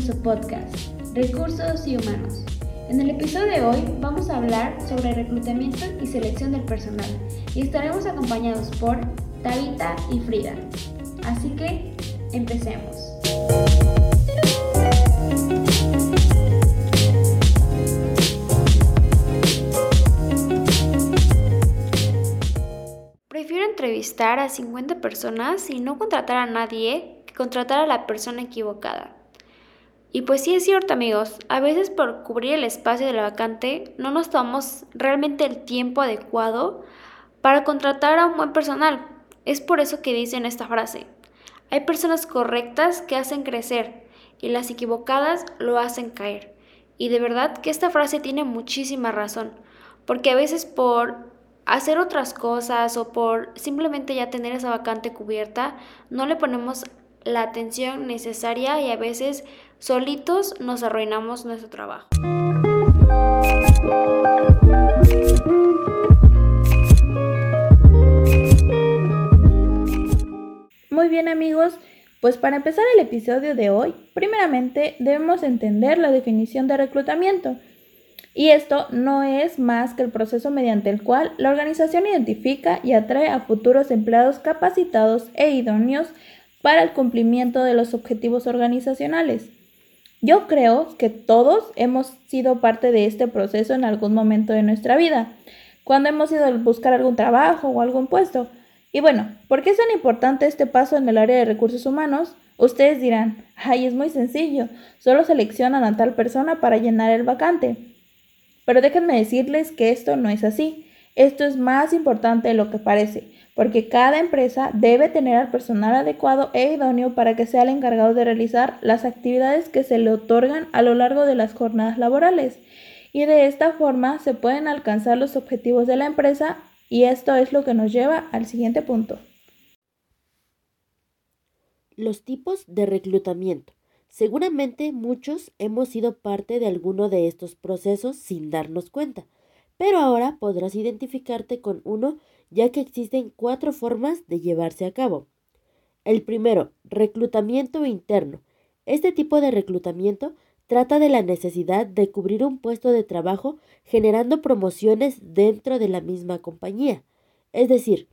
su podcast, Recursos y Humanos. En el episodio de hoy vamos a hablar sobre reclutamiento y selección del personal y estaremos acompañados por Tabita y Frida. Así que, empecemos. Prefiero entrevistar a 50 personas y no contratar a nadie que contratar a la persona equivocada. Y pues sí es cierto amigos, a veces por cubrir el espacio de la vacante no nos tomamos realmente el tiempo adecuado para contratar a un buen personal. Es por eso que dicen esta frase. Hay personas correctas que hacen crecer y las equivocadas lo hacen caer. Y de verdad que esta frase tiene muchísima razón, porque a veces por hacer otras cosas o por simplemente ya tener esa vacante cubierta, no le ponemos la atención necesaria y a veces solitos nos arruinamos nuestro trabajo. Muy bien amigos, pues para empezar el episodio de hoy, primeramente debemos entender la definición de reclutamiento. Y esto no es más que el proceso mediante el cual la organización identifica y atrae a futuros empleados capacitados e idóneos para el cumplimiento de los objetivos organizacionales. Yo creo que todos hemos sido parte de este proceso en algún momento de nuestra vida, cuando hemos ido a buscar algún trabajo o algún puesto. Y bueno, ¿por qué es tan importante este paso en el área de recursos humanos? Ustedes dirán, ay, es muy sencillo, solo seleccionan a tal persona para llenar el vacante. Pero déjenme decirles que esto no es así. Esto es más importante de lo que parece porque cada empresa debe tener al personal adecuado e idóneo para que sea el encargado de realizar las actividades que se le otorgan a lo largo de las jornadas laborales. Y de esta forma se pueden alcanzar los objetivos de la empresa y esto es lo que nos lleva al siguiente punto. Los tipos de reclutamiento. Seguramente muchos hemos sido parte de alguno de estos procesos sin darnos cuenta, pero ahora podrás identificarte con uno ya que existen cuatro formas de llevarse a cabo. El primero, reclutamiento interno. Este tipo de reclutamiento trata de la necesidad de cubrir un puesto de trabajo generando promociones dentro de la misma compañía. Es decir,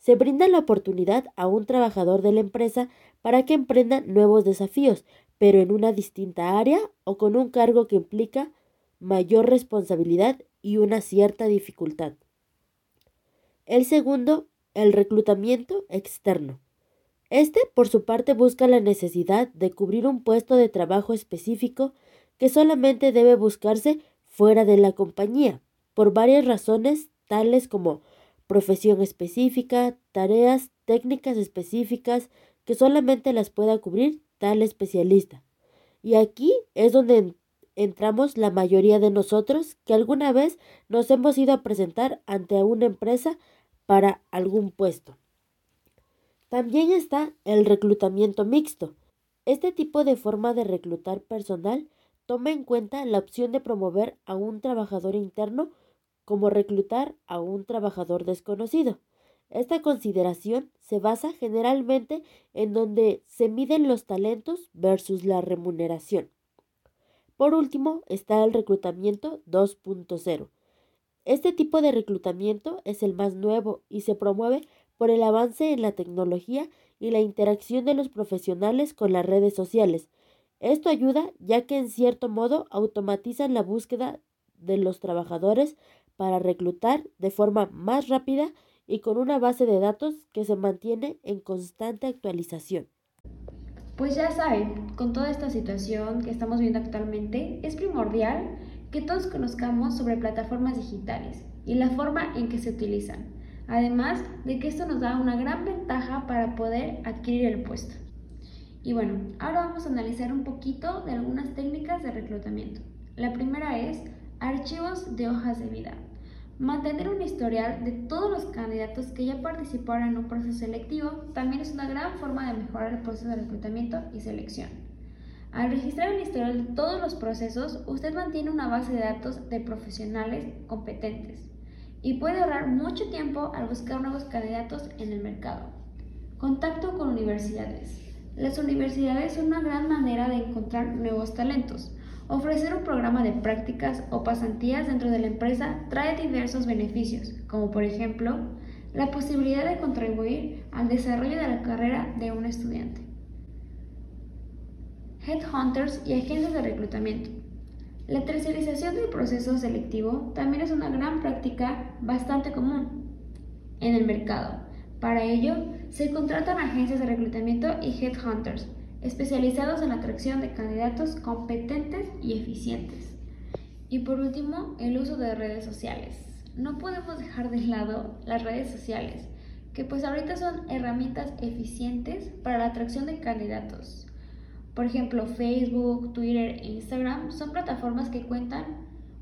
se brinda la oportunidad a un trabajador de la empresa para que emprenda nuevos desafíos, pero en una distinta área o con un cargo que implica mayor responsabilidad y una cierta dificultad. El segundo, el reclutamiento externo. Este, por su parte, busca la necesidad de cubrir un puesto de trabajo específico que solamente debe buscarse fuera de la compañía, por varias razones tales como profesión específica, tareas técnicas específicas que solamente las pueda cubrir tal especialista. Y aquí es donde entramos la mayoría de nosotros que alguna vez nos hemos ido a presentar ante una empresa para algún puesto. También está el reclutamiento mixto. Este tipo de forma de reclutar personal toma en cuenta la opción de promover a un trabajador interno como reclutar a un trabajador desconocido. Esta consideración se basa generalmente en donde se miden los talentos versus la remuneración. Por último está el reclutamiento 2.0, este tipo de reclutamiento es el más nuevo y se promueve por el avance en la tecnología y la interacción de los profesionales con las redes sociales. Esto ayuda ya que en cierto modo automatizan la búsqueda de los trabajadores para reclutar de forma más rápida y con una base de datos que se mantiene en constante actualización. Pues ya saben, con toda esta situación que estamos viendo actualmente, es primordial que todos conozcamos sobre plataformas digitales y la forma en que se utilizan, además de que esto nos da una gran ventaja para poder adquirir el puesto. Y bueno, ahora vamos a analizar un poquito de algunas técnicas de reclutamiento. La primera es archivos de hojas de vida. Mantener un historial de todos los candidatos que ya participaron en un proceso selectivo también es una gran forma de mejorar el proceso de reclutamiento y selección. Al registrar el historial de todos los procesos, usted mantiene una base de datos de profesionales competentes y puede ahorrar mucho tiempo al buscar nuevos candidatos en el mercado. Contacto con universidades. Las universidades son una gran manera de encontrar nuevos talentos. Ofrecer un programa de prácticas o pasantías dentro de la empresa trae diversos beneficios, como por ejemplo la posibilidad de contribuir al desarrollo de la carrera de un estudiante. Headhunters y agencias de reclutamiento. La tercerización del proceso selectivo también es una gran práctica bastante común en el mercado. Para ello, se contratan agencias de reclutamiento y headhunters especializados en la atracción de candidatos competentes y eficientes. Y por último, el uso de redes sociales. No podemos dejar de lado las redes sociales, que pues ahorita son herramientas eficientes para la atracción de candidatos. Por ejemplo, Facebook, Twitter e Instagram son plataformas que cuentan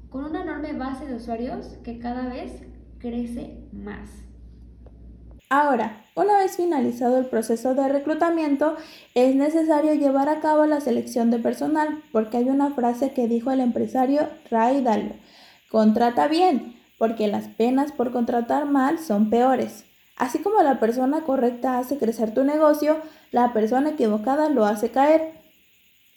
con una enorme base de usuarios que cada vez crece más. Ahora, una vez finalizado el proceso de reclutamiento, es necesario llevar a cabo la selección de personal, porque hay una frase que dijo el empresario Ray Dalio, contrata bien, porque las penas por contratar mal son peores. Así como la persona correcta hace crecer tu negocio, la persona equivocada lo hace caer.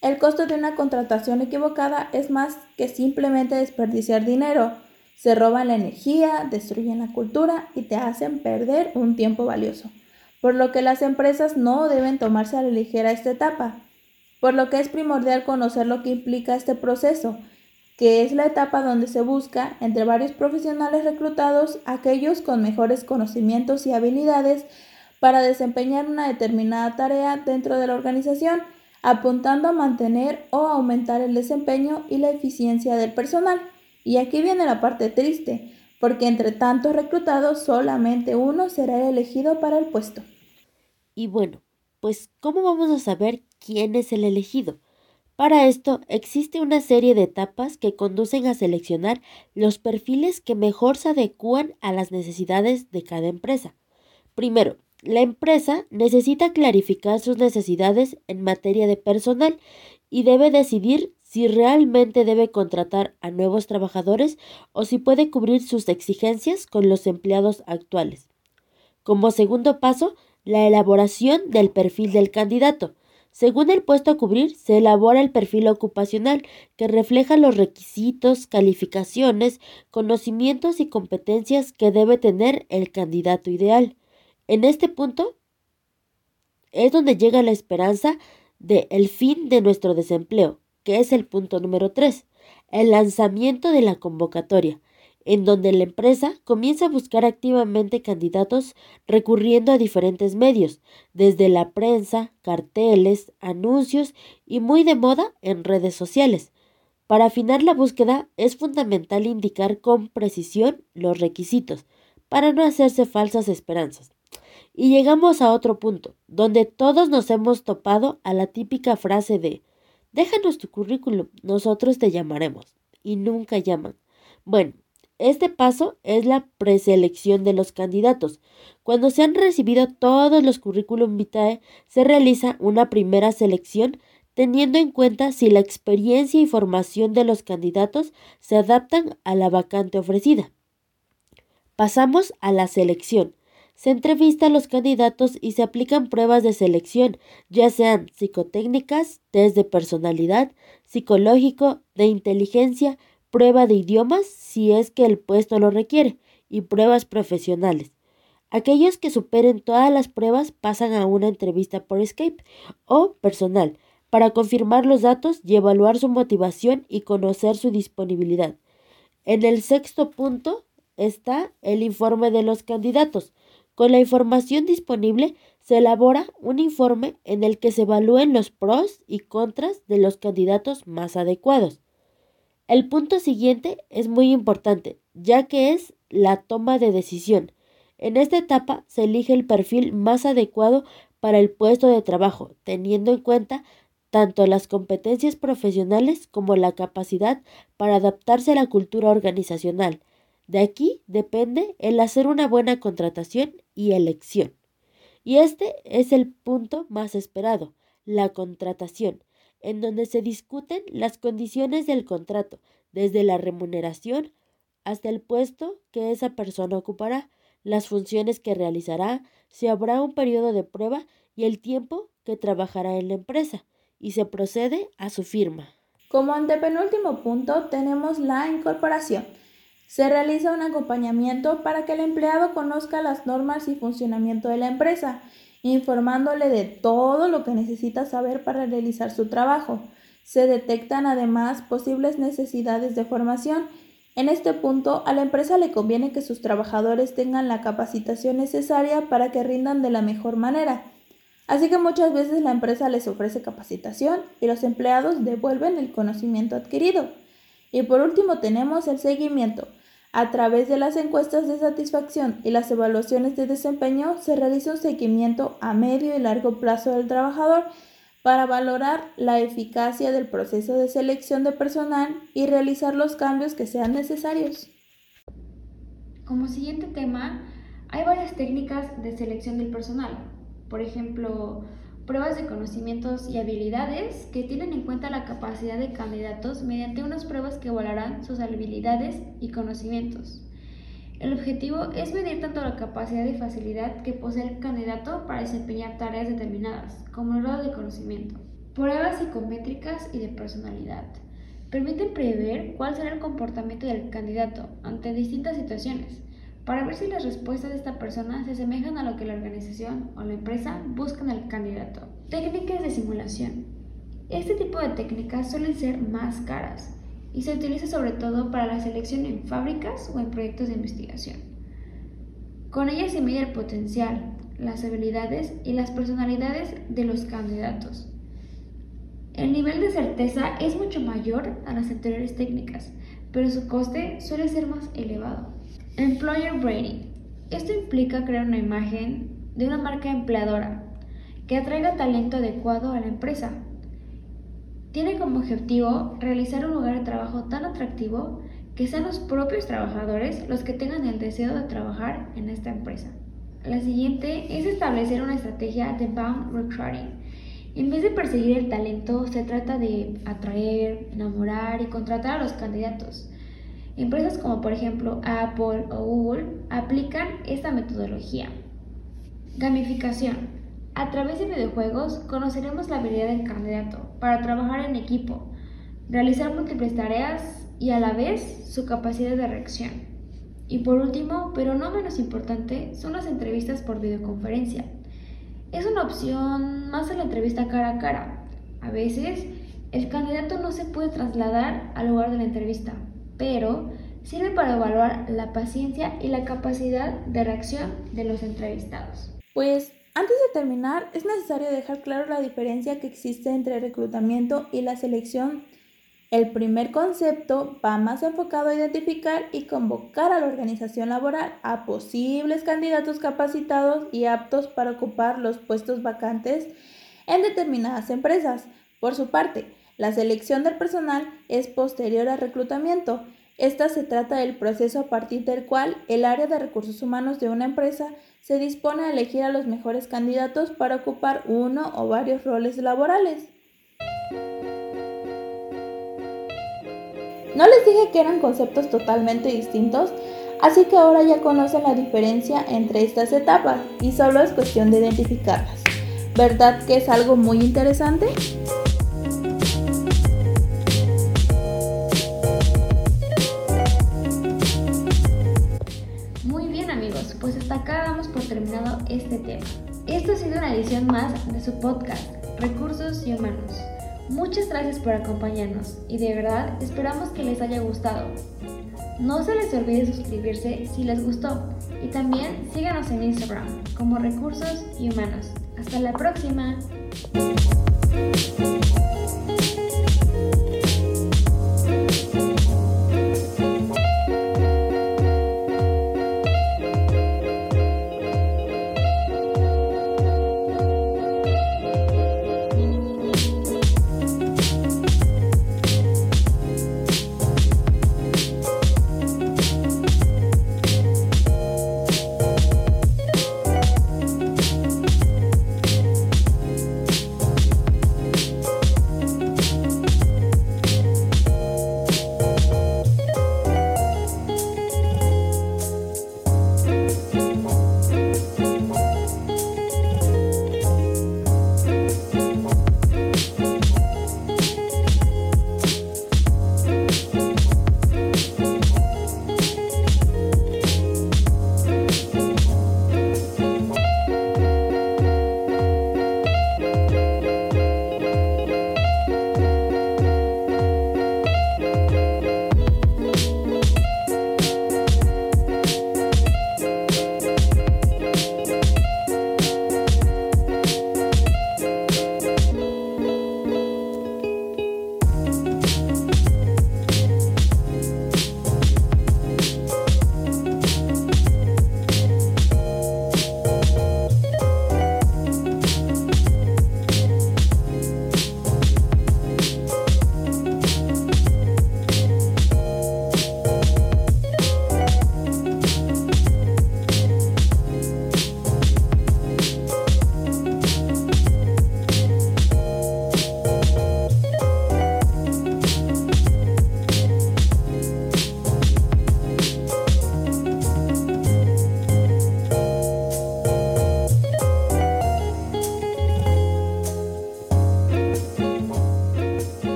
El costo de una contratación equivocada es más que simplemente desperdiciar dinero se roban la energía, destruyen la cultura y te hacen perder un tiempo valioso. Por lo que las empresas no deben tomarse a la ligera esta etapa. Por lo que es primordial conocer lo que implica este proceso, que es la etapa donde se busca, entre varios profesionales reclutados, aquellos con mejores conocimientos y habilidades para desempeñar una determinada tarea dentro de la organización, apuntando a mantener o aumentar el desempeño y la eficiencia del personal. Y aquí viene la parte triste, porque entre tantos reclutados solamente uno será elegido para el puesto. Y bueno, pues ¿cómo vamos a saber quién es el elegido? Para esto existe una serie de etapas que conducen a seleccionar los perfiles que mejor se adecúan a las necesidades de cada empresa. Primero, la empresa necesita clarificar sus necesidades en materia de personal y debe decidir si realmente debe contratar a nuevos trabajadores o si puede cubrir sus exigencias con los empleados actuales. Como segundo paso, la elaboración del perfil del candidato. Según el puesto a cubrir, se elabora el perfil ocupacional que refleja los requisitos, calificaciones, conocimientos y competencias que debe tener el candidato ideal. En este punto es donde llega la esperanza de el fin de nuestro desempleo, que es el punto número 3, el lanzamiento de la convocatoria, en donde la empresa comienza a buscar activamente candidatos recurriendo a diferentes medios, desde la prensa, carteles, anuncios y muy de moda en redes sociales. Para afinar la búsqueda es fundamental indicar con precisión los requisitos, para no hacerse falsas esperanzas. Y llegamos a otro punto, donde todos nos hemos topado a la típica frase de Déjanos tu currículum, nosotros te llamaremos. Y nunca llaman. Bueno, este paso es la preselección de los candidatos. Cuando se han recibido todos los currículum vitae, se realiza una primera selección teniendo en cuenta si la experiencia y formación de los candidatos se adaptan a la vacante ofrecida. Pasamos a la selección. Se entrevista a los candidatos y se aplican pruebas de selección, ya sean psicotécnicas, test de personalidad, psicológico, de inteligencia, prueba de idiomas si es que el puesto lo requiere y pruebas profesionales. Aquellos que superen todas las pruebas pasan a una entrevista por Skype o personal para confirmar los datos y evaluar su motivación y conocer su disponibilidad. En el sexto punto está el informe de los candidatos. Con la información disponible se elabora un informe en el que se evalúen los pros y contras de los candidatos más adecuados. El punto siguiente es muy importante, ya que es la toma de decisión. En esta etapa se elige el perfil más adecuado para el puesto de trabajo, teniendo en cuenta tanto las competencias profesionales como la capacidad para adaptarse a la cultura organizacional, de aquí depende el hacer una buena contratación y elección. Y este es el punto más esperado, la contratación, en donde se discuten las condiciones del contrato, desde la remuneración hasta el puesto que esa persona ocupará, las funciones que realizará, si habrá un periodo de prueba y el tiempo que trabajará en la empresa y se procede a su firma. Como antepenúltimo punto tenemos la incorporación. Se realiza un acompañamiento para que el empleado conozca las normas y funcionamiento de la empresa, informándole de todo lo que necesita saber para realizar su trabajo. Se detectan además posibles necesidades de formación. En este punto, a la empresa le conviene que sus trabajadores tengan la capacitación necesaria para que rindan de la mejor manera. Así que muchas veces la empresa les ofrece capacitación y los empleados devuelven el conocimiento adquirido. Y por último tenemos el seguimiento. A través de las encuestas de satisfacción y las evaluaciones de desempeño se realiza un seguimiento a medio y largo plazo del trabajador para valorar la eficacia del proceso de selección de personal y realizar los cambios que sean necesarios. Como siguiente tema, hay varias técnicas de selección del personal, por ejemplo, pruebas de conocimientos y habilidades que tienen en cuenta la capacidad de candidatos mediante unas pruebas que evaluarán sus habilidades y conocimientos. El objetivo es medir tanto la capacidad y facilidad que posee el candidato para desempeñar tareas determinadas, como el grado de conocimiento. Pruebas psicométricas y de personalidad. Permiten prever cuál será el comportamiento del candidato ante distintas situaciones, para ver si las respuestas de esta persona se asemejan a lo que la organización o la empresa buscan al candidato. Técnicas de simulación. Este tipo de técnicas suelen ser más caras y se utiliza sobre todo para la selección en fábricas o en proyectos de investigación. Con ellas se mide el potencial, las habilidades y las personalidades de los candidatos. El nivel de certeza es mucho mayor a las anteriores técnicas, pero su coste suele ser más elevado. Employer Branding. Esto implica crear una imagen de una marca empleadora que atraiga talento adecuado a la empresa. Tiene como objetivo realizar un lugar de trabajo tan atractivo que sean los propios trabajadores los que tengan el deseo de trabajar en esta empresa. La siguiente es establecer una estrategia de bound recruiting. En vez de perseguir el talento, se trata de atraer, enamorar y contratar a los candidatos. Empresas como por ejemplo Apple o Google aplican esta metodología. Gamificación. A través de videojuegos conoceremos la habilidad del candidato para trabajar en equipo, realizar múltiples tareas y a la vez su capacidad de reacción. Y por último, pero no menos importante, son las entrevistas por videoconferencia. Es una opción más a la entrevista cara a cara. A veces, el candidato no se puede trasladar al lugar de la entrevista, pero sirve para evaluar la paciencia y la capacidad de reacción de los entrevistados. Pues antes de terminar, es necesario dejar claro la diferencia que existe entre el reclutamiento y la selección. El primer concepto va más enfocado a identificar y convocar a la organización laboral a posibles candidatos capacitados y aptos para ocupar los puestos vacantes en determinadas empresas. Por su parte, la selección del personal es posterior al reclutamiento. Esta se trata del proceso a partir del cual el área de recursos humanos de una empresa se dispone a elegir a los mejores candidatos para ocupar uno o varios roles laborales. No les dije que eran conceptos totalmente distintos, así que ahora ya conocen la diferencia entre estas etapas y solo es cuestión de identificarlas. ¿Verdad que es algo muy interesante? Tema. Esto ha sido una edición más de su podcast, Recursos y Humanos. Muchas gracias por acompañarnos y de verdad esperamos que les haya gustado. No se les olvide suscribirse si les gustó y también síganos en Instagram como Recursos y Humanos. Hasta la próxima.